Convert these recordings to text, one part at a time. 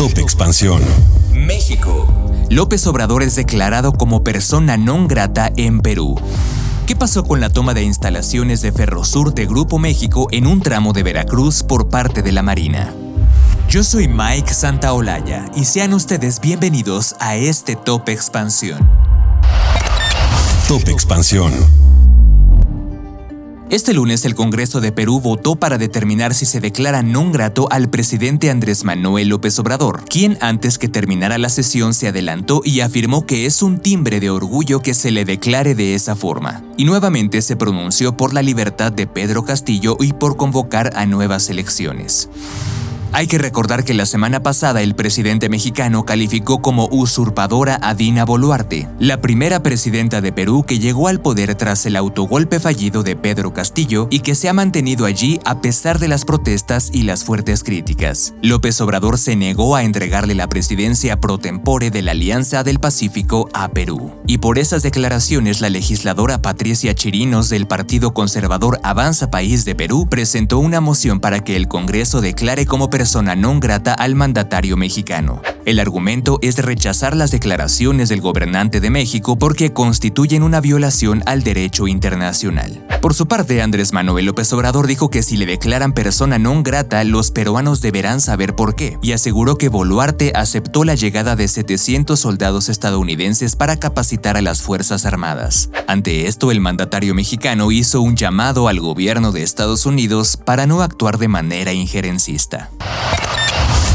Top Expansión. México. López Obrador es declarado como persona non grata en Perú. ¿Qué pasó con la toma de instalaciones de Ferrosur de Grupo México en un tramo de Veracruz por parte de la Marina? Yo soy Mike Santaolalla y sean ustedes bienvenidos a este Top Expansión. Top Expansión. Este lunes el Congreso de Perú votó para determinar si se declara non grato al presidente Andrés Manuel López Obrador, quien antes que terminara la sesión se adelantó y afirmó que es un timbre de orgullo que se le declare de esa forma. Y nuevamente se pronunció por la libertad de Pedro Castillo y por convocar a nuevas elecciones. Hay que recordar que la semana pasada el presidente mexicano calificó como usurpadora a Dina Boluarte, la primera presidenta de Perú que llegó al poder tras el autogolpe fallido de Pedro Castillo y que se ha mantenido allí a pesar de las protestas y las fuertes críticas. López Obrador se negó a entregarle la presidencia pro tempore de la Alianza del Pacífico a Perú. Y por esas declaraciones la legisladora Patricia Chirinos del Partido Conservador Avanza País de Perú presentó una moción para que el Congreso declare como persona non grata al mandatario mexicano. El argumento es rechazar las declaraciones del gobernante de México porque constituyen una violación al derecho internacional. Por su parte, Andrés Manuel López Obrador dijo que si le declaran persona non grata, los peruanos deberán saber por qué, y aseguró que Boluarte aceptó la llegada de 700 soldados estadounidenses para capacitar a las Fuerzas Armadas. Ante esto, el mandatario mexicano hizo un llamado al gobierno de Estados Unidos para no actuar de manera injerencista.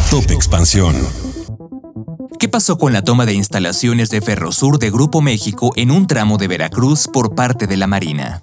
Top Expansión. ¿Qué pasó con la toma de instalaciones de Ferrosur de Grupo México en un tramo de Veracruz por parte de la Marina?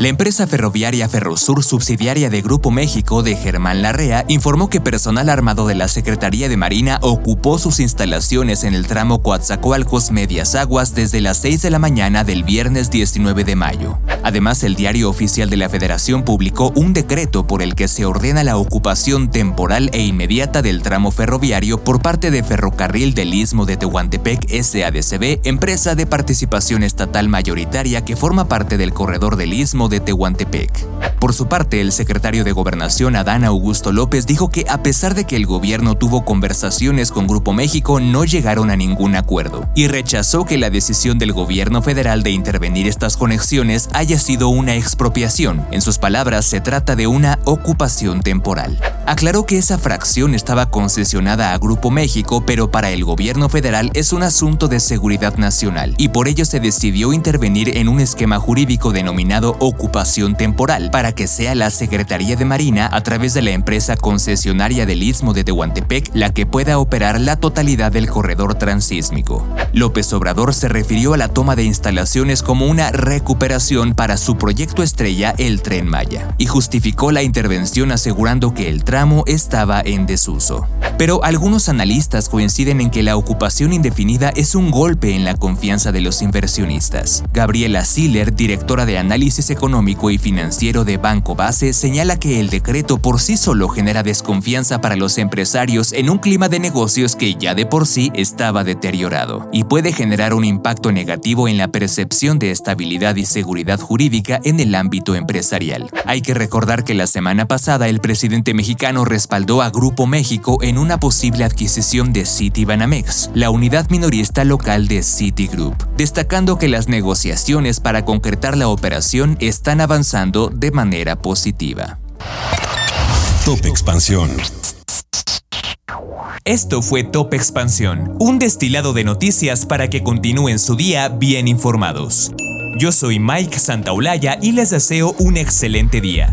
La empresa ferroviaria Ferrosur, subsidiaria de Grupo México de Germán Larrea, informó que personal armado de la Secretaría de Marina ocupó sus instalaciones en el tramo Coatzacoalcos Medias Aguas desde las 6 de la mañana del viernes 19 de mayo. Además, el diario oficial de la Federación publicó un decreto por el que se ordena la ocupación temporal e inmediata del tramo ferroviario por parte de Ferrocarril del Istmo de Tehuantepec SADCB, empresa de participación estatal mayoritaria que forma parte del corredor del Istmo de Tehuantepec. Por su parte, el secretario de Gobernación Adán Augusto López dijo que a pesar de que el gobierno tuvo conversaciones con Grupo México, no llegaron a ningún acuerdo, y rechazó que la decisión del gobierno federal de intervenir estas conexiones haya sido una expropiación. En sus palabras, se trata de una ocupación temporal. Aclaró que esa fracción estaba concesionada a Grupo México, pero para el gobierno federal es un asunto de seguridad nacional, y por ello se decidió intervenir en un esquema jurídico denominado ocupación temporal para que sea la Secretaría de Marina a través de la empresa concesionaria del Istmo de Tehuantepec la que pueda operar la totalidad del corredor transísmico. López Obrador se refirió a la toma de instalaciones como una recuperación para su proyecto estrella el Tren Maya y justificó la intervención asegurando que el estaba en desuso. Pero algunos analistas coinciden en que la ocupación indefinida es un golpe en la confianza de los inversionistas. Gabriela Siller, directora de análisis económico y financiero de Banco Base, señala que el decreto por sí solo genera desconfianza para los empresarios en un clima de negocios que ya de por sí estaba deteriorado y puede generar un impacto negativo en la percepción de estabilidad y seguridad jurídica en el ámbito empresarial. Hay que recordar que la semana pasada el presidente mexicano respaldó a Grupo México en una posible adquisición de Citibanamex, la unidad minorista local de Citigroup, destacando que las negociaciones para concretar la operación están avanzando de manera positiva. Top Expansión. Esto fue Top Expansión, un destilado de noticias para que continúen su día bien informados. Yo soy Mike Santaolalla y les deseo un excelente día.